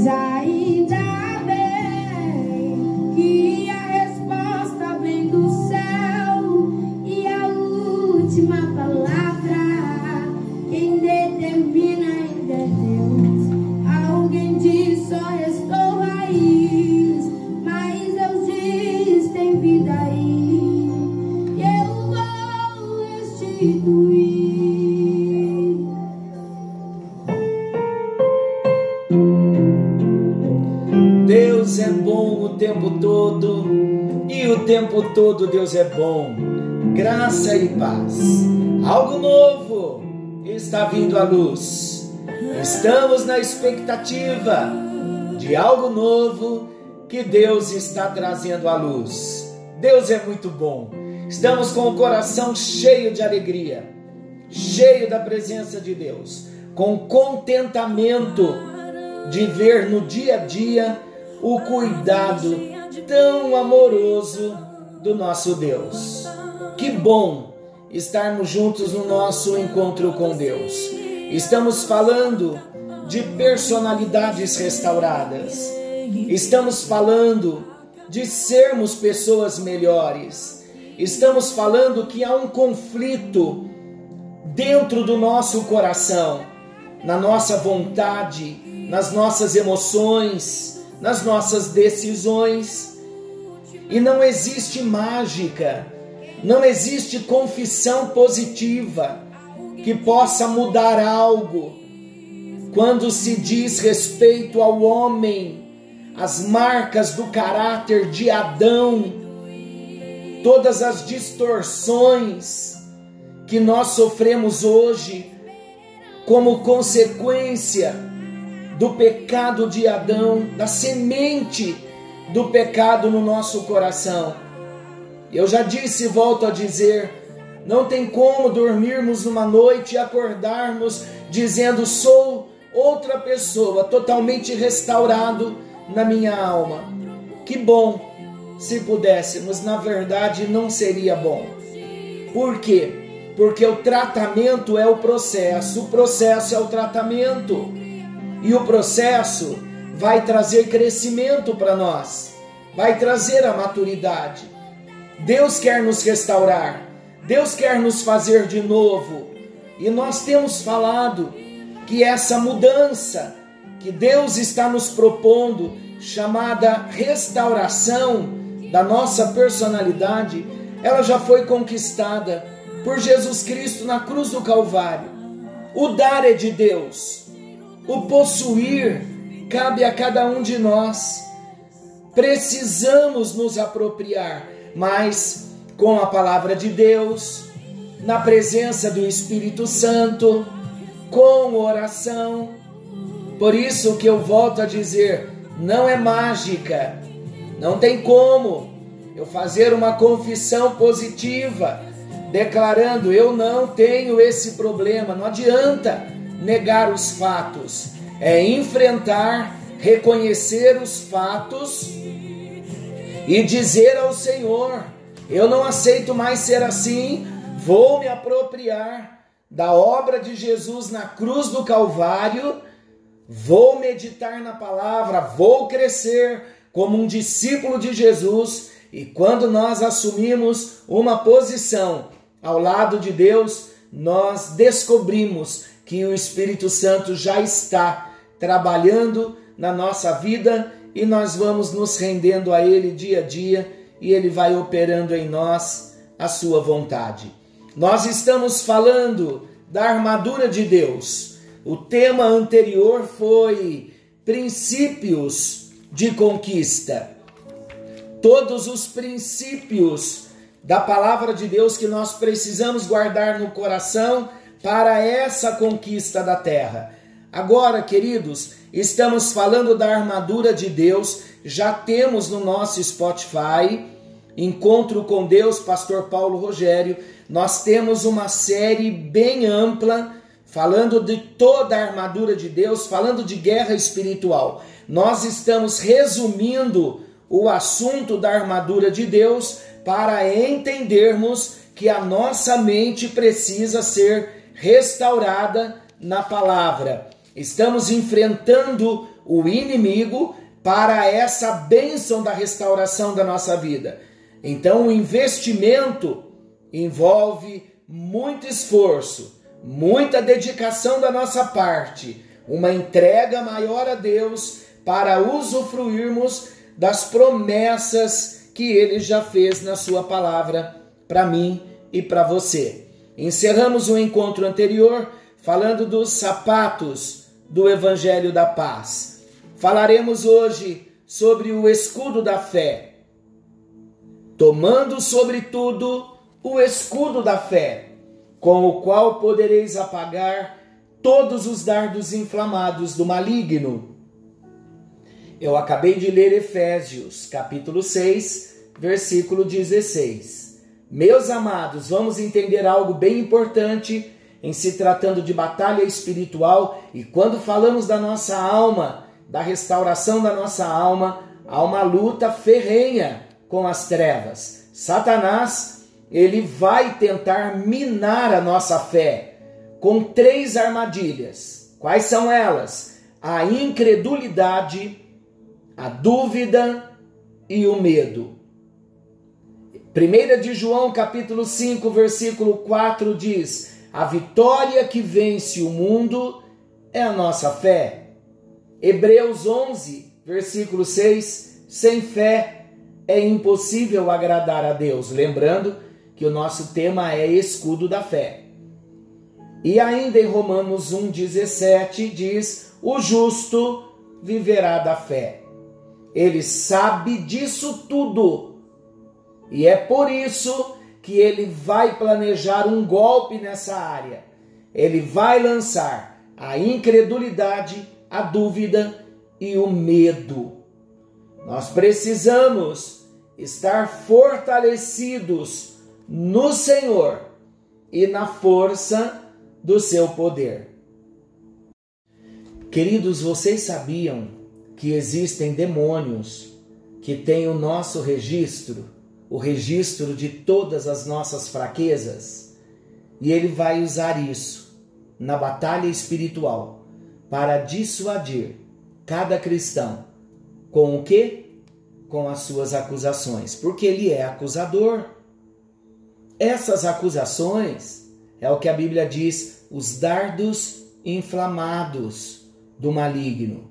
Mas ainda bem todo Deus é bom. Graça e paz. Algo novo está vindo à luz. Estamos na expectativa de algo novo que Deus está trazendo à luz. Deus é muito bom. Estamos com o coração cheio de alegria, cheio da presença de Deus, com contentamento de ver no dia a dia o cuidado tão amoroso do nosso Deus. Que bom estarmos juntos no nosso encontro com Deus. Estamos falando de personalidades restauradas. Estamos falando de sermos pessoas melhores. Estamos falando que há um conflito dentro do nosso coração, na nossa vontade, nas nossas emoções, nas nossas decisões. E não existe mágica, não existe confissão positiva que possa mudar algo. Quando se diz respeito ao homem, as marcas do caráter de Adão, todas as distorções que nós sofremos hoje como consequência do pecado de Adão, da semente do pecado no nosso coração. Eu já disse e volto a dizer: não tem como dormirmos uma noite e acordarmos dizendo sou outra pessoa, totalmente restaurado na minha alma. Que bom se pudéssemos, na verdade não seria bom. Por quê? Porque o tratamento é o processo, o processo é o tratamento. E o processo vai trazer crescimento para nós, vai trazer a maturidade. Deus quer nos restaurar, Deus quer nos fazer de novo. E nós temos falado que essa mudança que Deus está nos propondo, chamada restauração da nossa personalidade, ela já foi conquistada por Jesus Cristo na cruz do Calvário. O dar é de Deus, o possuir cabe a cada um de nós. Precisamos nos apropriar, mas com a palavra de Deus, na presença do Espírito Santo, com oração. Por isso que eu volto a dizer, não é mágica. Não tem como eu fazer uma confissão positiva declarando eu não tenho esse problema. Não adianta negar os fatos, é enfrentar, reconhecer os fatos e dizer ao Senhor: Eu não aceito mais ser assim, vou me apropriar da obra de Jesus na cruz do Calvário, vou meditar na palavra, vou crescer como um discípulo de Jesus. E quando nós assumimos uma posição ao lado de Deus, nós descobrimos que o Espírito Santo já está trabalhando na nossa vida e nós vamos nos rendendo a Ele dia a dia e Ele vai operando em nós a Sua vontade. Nós estamos falando da armadura de Deus. O tema anterior foi princípios de conquista. Todos os princípios da palavra de Deus que nós precisamos guardar no coração para essa conquista da terra. Agora, queridos, estamos falando da armadura de Deus, já temos no nosso Spotify Encontro com Deus, Pastor Paulo Rogério. Nós temos uma série bem ampla falando de toda a armadura de Deus, falando de guerra espiritual. Nós estamos resumindo o assunto da armadura de Deus para entendermos que a nossa mente precisa ser restaurada na palavra. Estamos enfrentando o inimigo para essa bênção da restauração da nossa vida. Então, o investimento envolve muito esforço, muita dedicação da nossa parte, uma entrega maior a Deus para usufruirmos das promessas que ele já fez na sua palavra para mim e para você. Encerramos o encontro anterior falando dos sapatos do Evangelho da Paz. Falaremos hoje sobre o escudo da fé, tomando sobretudo o escudo da fé, com o qual podereis apagar todos os dardos inflamados do maligno. Eu acabei de ler Efésios, capítulo 6, versículo 16. Meus amados, vamos entender algo bem importante em se tratando de batalha espiritual e quando falamos da nossa alma, da restauração da nossa alma, há uma luta ferrenha com as trevas. Satanás, ele vai tentar minar a nossa fé com três armadilhas. Quais são elas? A incredulidade, a dúvida e o medo. 1 de João, capítulo 5, versículo 4 diz: A vitória que vence o mundo é a nossa fé. Hebreus 11, versículo 6: Sem fé é impossível agradar a Deus. Lembrando que o nosso tema é escudo da fé. E ainda em Romanos 1,17 diz: O justo viverá da fé. Ele sabe disso tudo. E é por isso que ele vai planejar um golpe nessa área. Ele vai lançar a incredulidade a dúvida e o medo. Nós precisamos estar fortalecidos no Senhor e na força do seu poder. Queridos, vocês sabiam que existem demônios que têm o nosso registro, o registro de todas as nossas fraquezas? E ele vai usar isso na batalha espiritual para dissuadir cada cristão com o que? Com as suas acusações, porque ele é acusador. Essas acusações é o que a Bíblia diz, os dardos inflamados do maligno.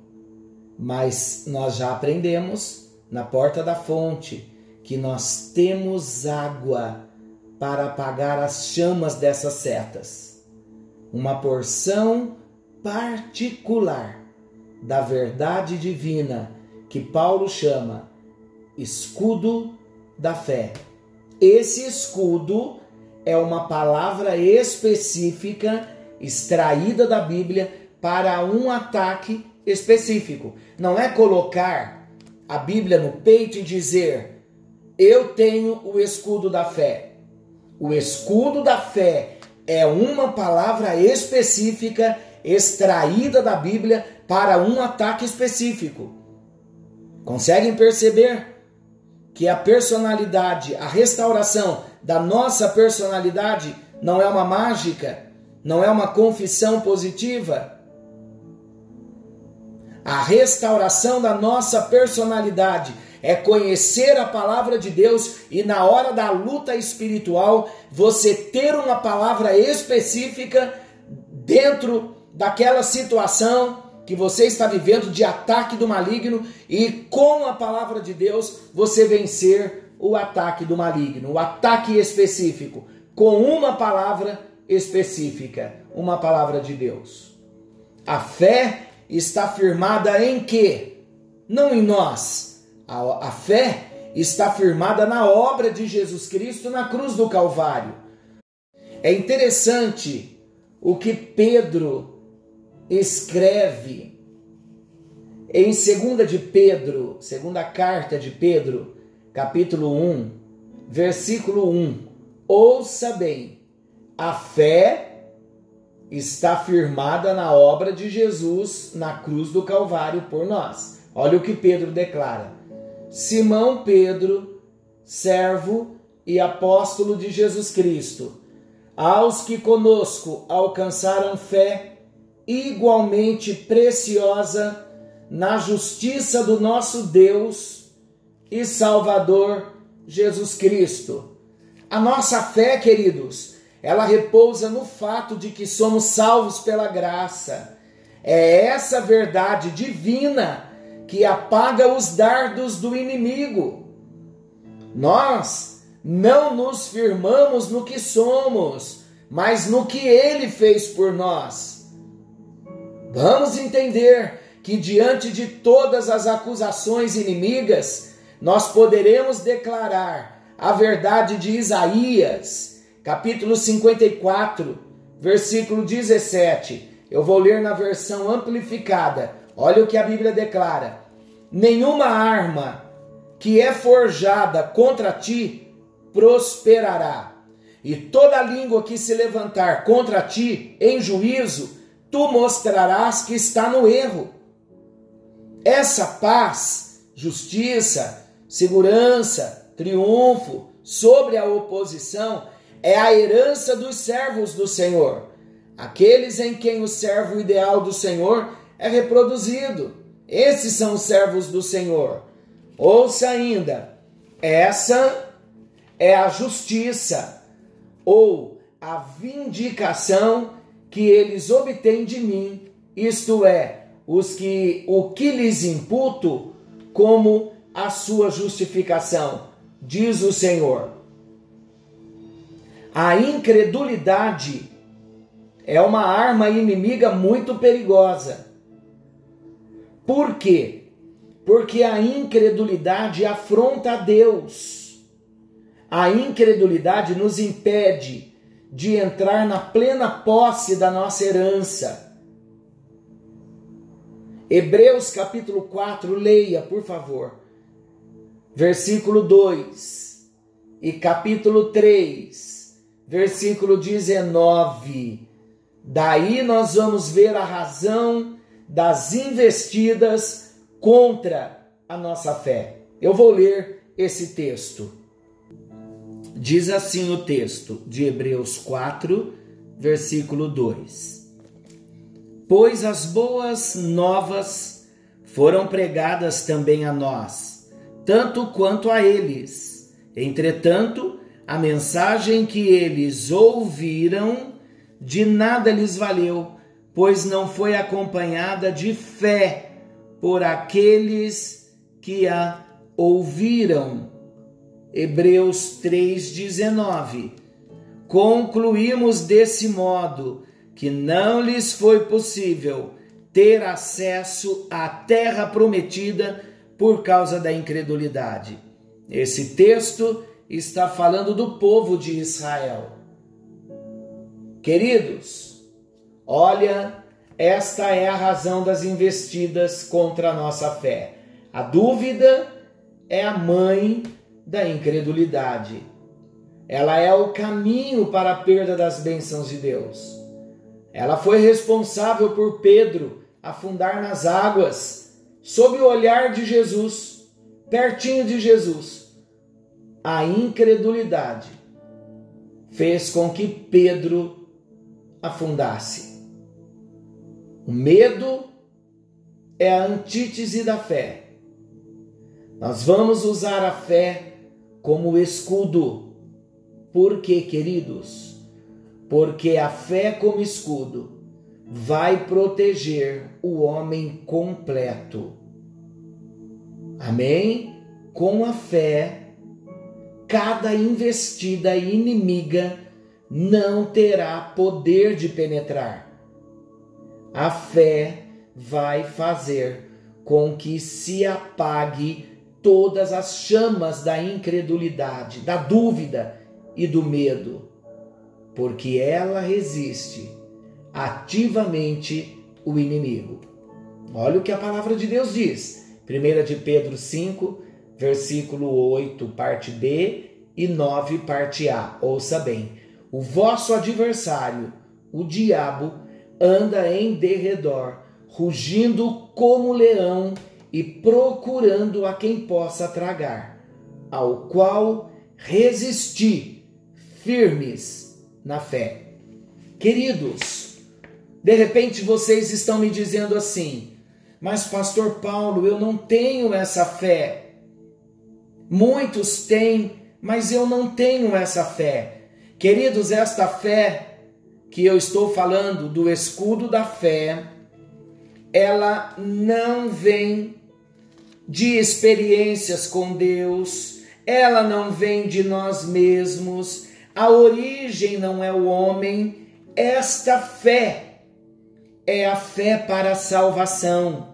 Mas nós já aprendemos na porta da fonte que nós temos água para apagar as chamas dessas setas. Uma porção particular da verdade divina que Paulo chama escudo da fé. Esse escudo é uma palavra específica extraída da Bíblia para um ataque específico. Não é colocar a Bíblia no peito e dizer: Eu tenho o escudo da fé. O escudo da fé é uma palavra específica extraída da Bíblia para um ataque específico. Conseguem perceber que a personalidade, a restauração da nossa personalidade não é uma mágica, não é uma confissão positiva? A restauração da nossa personalidade é conhecer a palavra de Deus e na hora da luta espiritual você ter uma palavra específica dentro daquela situação que você está vivendo de ataque do maligno e com a palavra de Deus você vencer o ataque do maligno, o ataque específico, com uma palavra específica, uma palavra de Deus. A fé está firmada em quê? Não em nós. A, a fé está firmada na obra de Jesus Cristo na cruz do Calvário. É interessante o que Pedro escreve em 2 de Pedro, segunda carta de Pedro, capítulo 1, versículo 1. Ouça bem, a fé está firmada na obra de Jesus na cruz do Calvário por nós. Olha o que Pedro declara. Simão Pedro, servo e apóstolo de Jesus Cristo, aos que conosco alcançaram fé igualmente preciosa na justiça do nosso Deus e Salvador Jesus Cristo. A nossa fé, queridos, ela repousa no fato de que somos salvos pela graça. É essa verdade divina que apaga os dardos do inimigo. Nós não nos firmamos no que somos, mas no que ele fez por nós. Vamos entender que diante de todas as acusações inimigas, nós poderemos declarar a verdade de Isaías, capítulo 54, versículo 17. Eu vou ler na versão amplificada. Olha o que a Bíblia declara: Nenhuma arma que é forjada contra ti prosperará, e toda língua que se levantar contra ti em juízo, tu mostrarás que está no erro. Essa paz, justiça, segurança, triunfo sobre a oposição é a herança dos servos do Senhor, aqueles em quem o servo ideal do Senhor é reproduzido. Esses são os servos do Senhor. Ouça ainda, essa é a justiça ou a vindicação que eles obtêm de mim, isto é, os que o que lhes imputo como a sua justificação, diz o Senhor. A incredulidade é uma arma inimiga muito perigosa. Por quê? Porque a incredulidade afronta a Deus. A incredulidade nos impede de entrar na plena posse da nossa herança. Hebreus capítulo 4, leia, por favor versículo 2, e capítulo 3, versículo 19. Daí nós vamos ver a razão das investidas contra a nossa fé. Eu vou ler esse texto. Diz assim o texto de Hebreus 4, versículo 2: Pois as boas novas foram pregadas também a nós tanto quanto a eles. Entretanto, a mensagem que eles ouviram de nada lhes valeu, pois não foi acompanhada de fé por aqueles que a ouviram. Hebreus 3,19. Concluímos desse modo que não lhes foi possível ter acesso à terra prometida por causa da incredulidade. Esse texto está falando do povo de Israel. Queridos, olha, esta é a razão das investidas contra a nossa fé. A dúvida é a mãe da incredulidade. Ela é o caminho para a perda das bênçãos de Deus. Ela foi responsável por Pedro afundar nas águas sob o olhar de Jesus, pertinho de Jesus, a incredulidade fez com que Pedro afundasse. O medo é a antítese da fé. Nós vamos usar a fé como escudo. Por quê, queridos? Porque a fé como escudo vai proteger o homem completo. Amém? Com a fé, cada investida inimiga não terá poder de penetrar. A fé vai fazer com que se apague todas as chamas da incredulidade, da dúvida e do medo, porque ela resiste ativamente o inimigo. Olha o que a palavra de Deus diz. 1 de Pedro 5, versículo 8, parte B e 9, parte A. Ouça bem. O vosso adversário, o diabo, anda em derredor, rugindo como leão e procurando a quem possa tragar, ao qual resisti firmes na fé. Queridos, De repente vocês estão me dizendo assim: "Mas pastor Paulo, eu não tenho essa fé". Muitos têm, mas eu não tenho essa fé. Queridos, esta fé que eu estou falando do escudo da fé, ela não vem de experiências com Deus, ela não vem de nós mesmos, a origem não é o homem, esta fé é a fé para a salvação.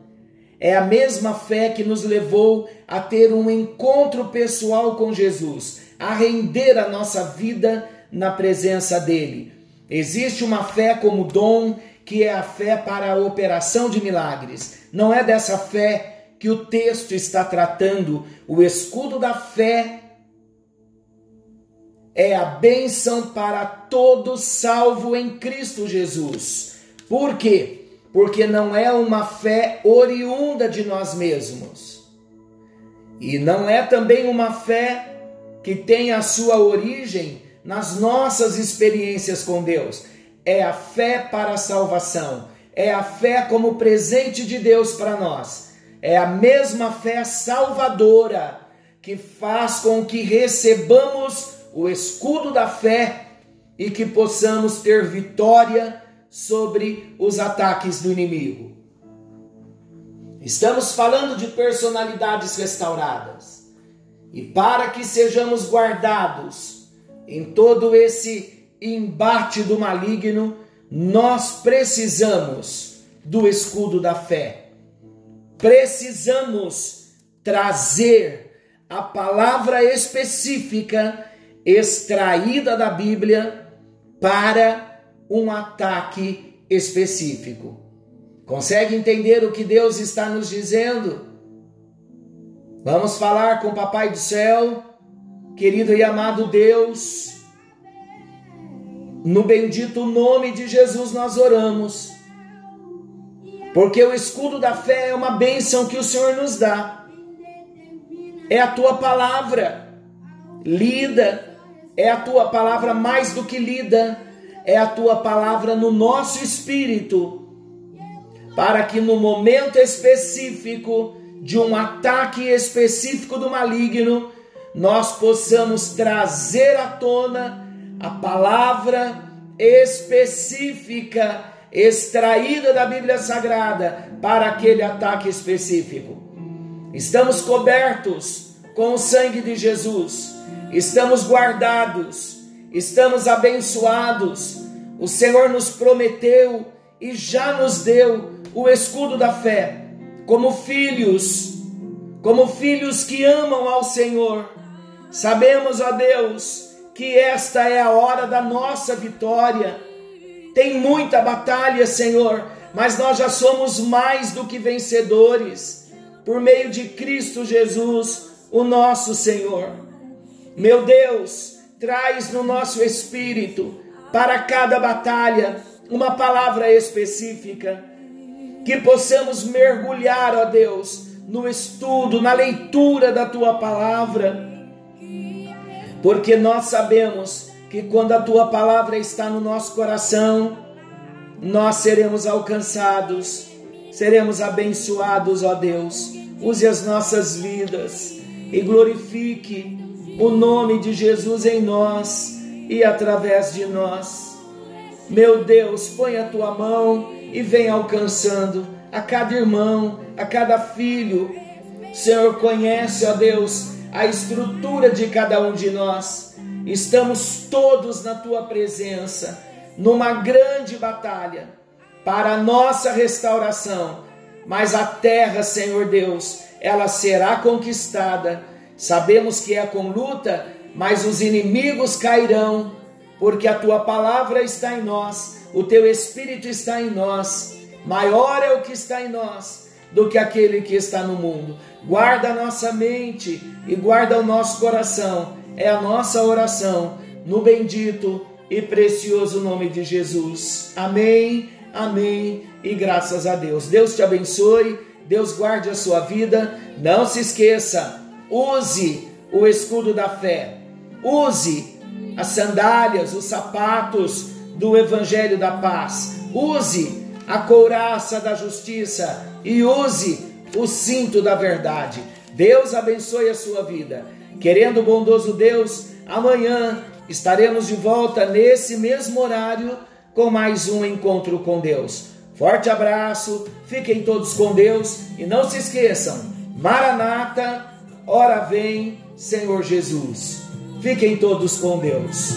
É a mesma fé que nos levou a ter um encontro pessoal com Jesus, a render a nossa vida na presença dele. Existe uma fé como dom, que é a fé para a operação de milagres. Não é dessa fé que o texto está tratando. O escudo da fé é a bênção para todo salvo em Cristo Jesus. Por quê? Porque não é uma fé oriunda de nós mesmos. E não é também uma fé que tem a sua origem nas nossas experiências com Deus. É a fé para a salvação, é a fé como presente de Deus para nós. É a mesma fé salvadora que faz com que recebamos o escudo da fé e que possamos ter vitória sobre os ataques do inimigo. Estamos falando de personalidades restauradas. E para que sejamos guardados em todo esse embate do maligno, nós precisamos do escudo da fé. Precisamos trazer a palavra específica extraída da Bíblia para um ataque específico. Consegue entender o que Deus está nos dizendo? Vamos falar com o Papai do Céu Querido e amado Deus, no bendito nome de Jesus nós oramos, porque o escudo da fé é uma bênção que o Senhor nos dá, é a tua palavra lida, é a tua palavra mais do que lida, é a tua palavra no nosso espírito, para que no momento específico de um ataque específico do maligno, nós possamos trazer à tona a palavra específica extraída da Bíblia Sagrada para aquele ataque específico. Estamos cobertos com o sangue de Jesus, estamos guardados, estamos abençoados. O Senhor nos prometeu e já nos deu o escudo da fé, como filhos, como filhos que amam ao Senhor Sabemos, ó Deus, que esta é a hora da nossa vitória. Tem muita batalha, Senhor, mas nós já somos mais do que vencedores por meio de Cristo Jesus, o nosso Senhor. Meu Deus, traz no nosso espírito para cada batalha uma palavra específica, que possamos mergulhar, ó Deus, no estudo, na leitura da tua palavra porque nós sabemos que quando a tua palavra está no nosso coração, nós seremos alcançados, seremos abençoados, ó Deus. Use as nossas vidas e glorifique o nome de Jesus em nós e através de nós. Meu Deus, põe a tua mão e vem alcançando a cada irmão, a cada filho. Senhor conhece, ó Deus, a estrutura de cada um de nós. Estamos todos na tua presença, numa grande batalha para a nossa restauração. Mas a terra, Senhor Deus, ela será conquistada. Sabemos que é com luta, mas os inimigos cairão, porque a tua palavra está em nós, o teu espírito está em nós. Maior é o que está em nós do que aquele que está no mundo. Guarda a nossa mente e guarda o nosso coração. É a nossa oração no bendito e precioso nome de Jesus. Amém, amém e graças a Deus. Deus te abençoe, Deus guarde a sua vida. Não se esqueça, use o escudo da fé, use as sandálias, os sapatos do Evangelho da Paz, use a couraça da justiça e use o cinto da verdade. Deus abençoe a sua vida. Querendo o bondoso Deus, amanhã estaremos de volta nesse mesmo horário com mais um encontro com Deus. Forte abraço, fiquem todos com Deus e não se esqueçam: Maranata, hora vem, Senhor Jesus. Fiquem todos com Deus.